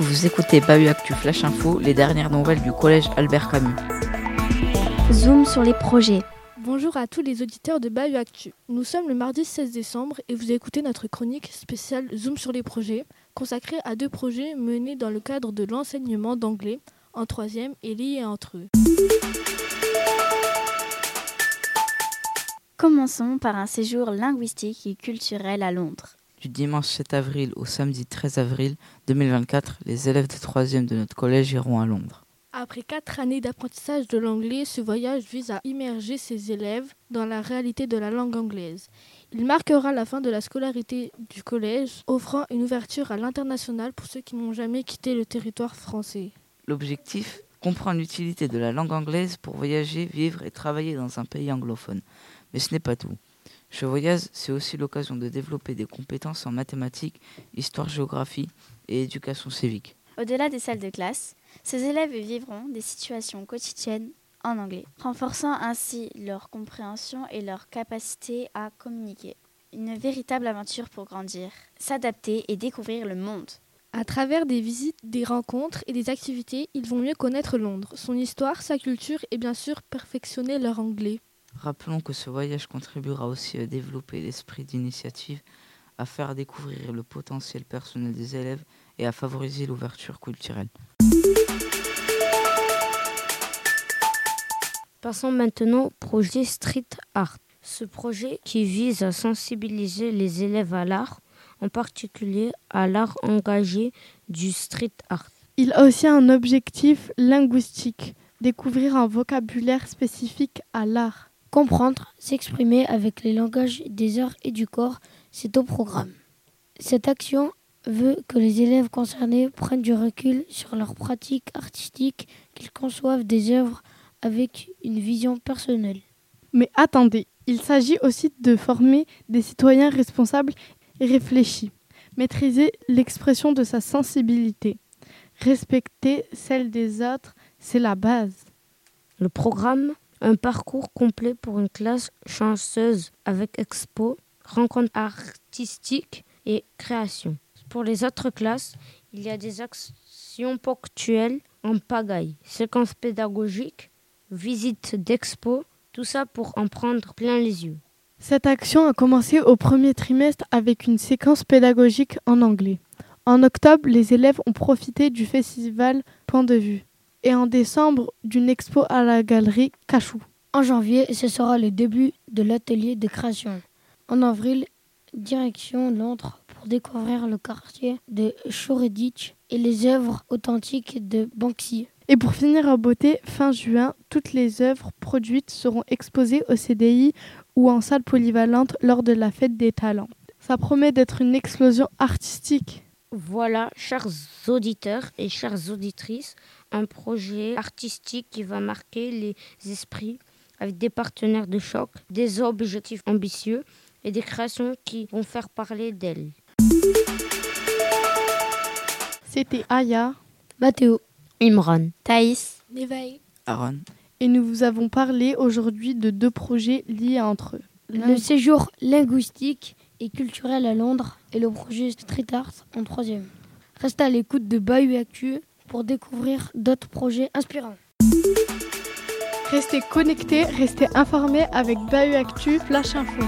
Vous écoutez Bahut Actu Flash Info, les dernières nouvelles du collège Albert Camus. Zoom sur les projets. Bonjour à tous les auditeurs de Bahut Actu. Nous sommes le mardi 16 décembre et vous écoutez notre chronique spéciale Zoom sur les projets, consacrée à deux projets menés dans le cadre de l'enseignement d'anglais en troisième et liés entre eux. Commençons par un séjour linguistique et culturel à Londres. Du dimanche 7 avril au samedi 13 avril 2024, les élèves de 3e de notre collège iront à Londres. Après quatre années d'apprentissage de l'anglais, ce voyage vise à immerger ses élèves dans la réalité de la langue anglaise. Il marquera la fin de la scolarité du collège, offrant une ouverture à l'international pour ceux qui n'ont jamais quitté le territoire français. L'objectif comprend l'utilité de la langue anglaise pour voyager, vivre et travailler dans un pays anglophone. Mais ce n'est pas tout. Ce voyage, c'est aussi l'occasion de développer des compétences en mathématiques, histoire-géographie et éducation civique. Au-delà des salles de classe, ces élèves vivront des situations quotidiennes en anglais, renforçant ainsi leur compréhension et leur capacité à communiquer. Une véritable aventure pour grandir, s'adapter et découvrir le monde. À travers des visites, des rencontres et des activités, ils vont mieux connaître Londres, son histoire, sa culture et bien sûr perfectionner leur anglais. Rappelons que ce voyage contribuera aussi à développer l'esprit d'initiative, à faire découvrir le potentiel personnel des élèves et à favoriser l'ouverture culturelle. Passons maintenant au projet Street Art. Ce projet qui vise à sensibiliser les élèves à l'art, en particulier à l'art engagé du street art. Il a aussi un objectif linguistique, découvrir un vocabulaire spécifique à l'art. Comprendre, s'exprimer avec les langages des arts et du corps, c'est au programme. Cette action veut que les élèves concernés prennent du recul sur leur pratique artistique, qu'ils conçoivent des œuvres avec une vision personnelle. Mais attendez, il s'agit aussi de former des citoyens responsables et réfléchis, maîtriser l'expression de sa sensibilité, respecter celle des autres, c'est la base. Le programme, un parcours complet pour une classe chanceuse avec expo, rencontres artistiques et création. Pour les autres classes, il y a des actions ponctuelles en pagaille, séquences pédagogiques, visites d'expo, tout ça pour en prendre plein les yeux. Cette action a commencé au premier trimestre avec une séquence pédagogique en anglais. En octobre, les élèves ont profité du festival Point de vue et en décembre d'une expo à la galerie Cachou. En janvier, ce sera le début de l'atelier de création. En avril, direction Londres pour découvrir le quartier de Shoreditch et les œuvres authentiques de Banksy. Et pour finir en beauté, fin juin, toutes les œuvres produites seront exposées au CDI ou en salle polyvalente lors de la fête des talents. Ça promet d'être une explosion artistique. Voilà, chers auditeurs et chères auditrices, un projet artistique qui va marquer les esprits avec des partenaires de choc, des objectifs ambitieux et des créations qui vont faire parler d'elles. C'était Aya, Mathéo, Imran, Thaïs, L'éveil. Aaron, Et nous vous avons parlé aujourd'hui de deux projets liés entre eux. le séjour linguistique et culturel à Londres et le projet Street Art en troisième. Restez à l'écoute de Bahut Actu pour découvrir d'autres projets inspirants. Restez connectés, restez informés avec Bahut Actu Flash Info.